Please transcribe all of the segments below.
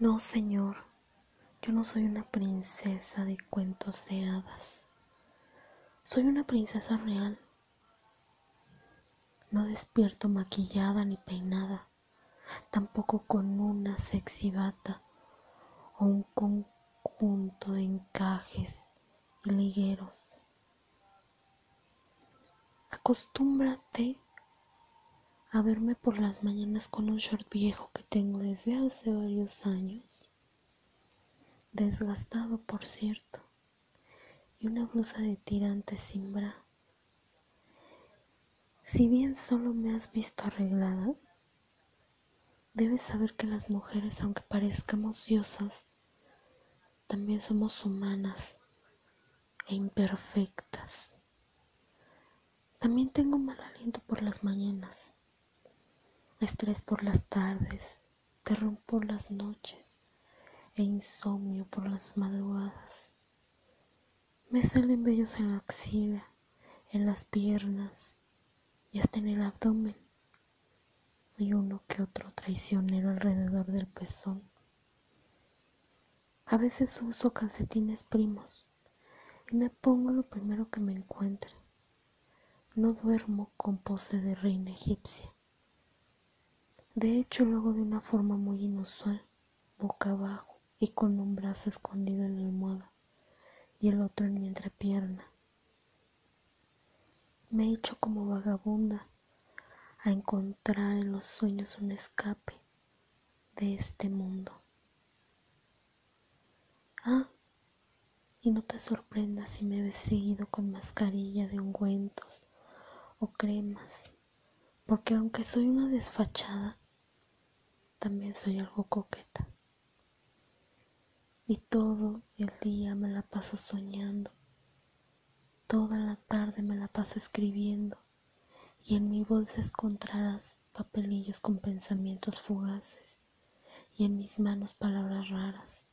No, señor, yo no soy una princesa de cuentos de hadas. Soy una princesa real. No despierto maquillada ni peinada, tampoco con una sexy bata o un conjunto de encajes y ligueros. Acostúmbrate a verme por las mañanas con un short viejo que tengo desde hace varios años, desgastado por cierto, y una blusa de tirantes sin bra. Si bien solo me has visto arreglada, debes saber que las mujeres, aunque parezcamos diosas, también somos humanas e imperfectas. También tengo mal aliento por las mañanas estrés por las tardes, terror por las noches e insomnio por las madrugadas. Me salen vellos en la axila, en las piernas y hasta en el abdomen y uno que otro traicionero alrededor del pezón. A veces uso calcetines primos y me pongo lo primero que me encuentre. No duermo con pose de reina egipcia. De hecho, lo hago de una forma muy inusual, boca abajo y con un brazo escondido en la almohada y el otro en mi entrepierna. Me he hecho como vagabunda a encontrar en los sueños un escape de este mundo. Ah, y no te sorprendas si me ves seguido con mascarilla de ungüentos o cremas, porque aunque soy una desfachada, también soy algo coqueta. Y todo el día me la paso soñando, toda la tarde me la paso escribiendo y en mi bolsa encontrarás papelillos con pensamientos fugaces y en mis manos palabras raras,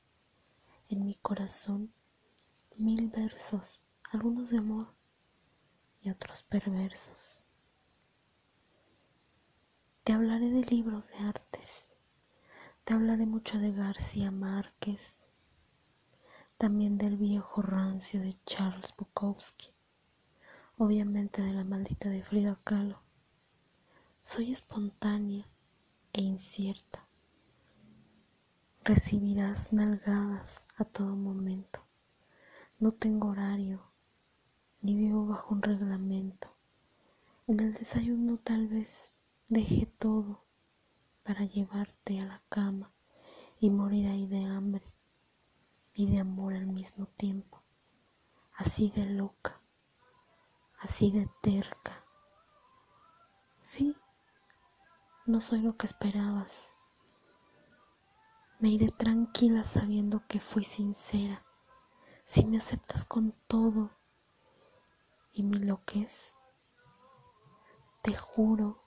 en mi corazón mil versos, algunos de amor y otros perversos. Te hablaré de libros de artes te hablaré mucho de García Márquez, también del viejo rancio de Charles Bukowski, obviamente de la maldita de Frida Kahlo. Soy espontánea e incierta. Recibirás nalgadas a todo momento. No tengo horario, ni vivo bajo un reglamento. En el desayuno tal vez deje todo para llevarte a la cama y morir ahí de hambre y de amor al mismo tiempo, así de loca, así de terca. Sí, no soy lo que esperabas. Me iré tranquila sabiendo que fui sincera, si me aceptas con todo y mi lo que es, te juro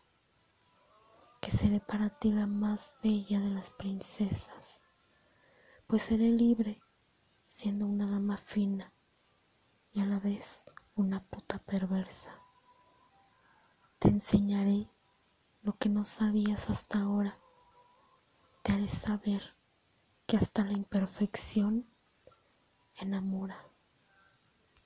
que seré para ti la más bella de las princesas, pues seré libre siendo una dama fina y a la vez una puta perversa. Te enseñaré lo que no sabías hasta ahora. Te haré saber que hasta la imperfección enamora.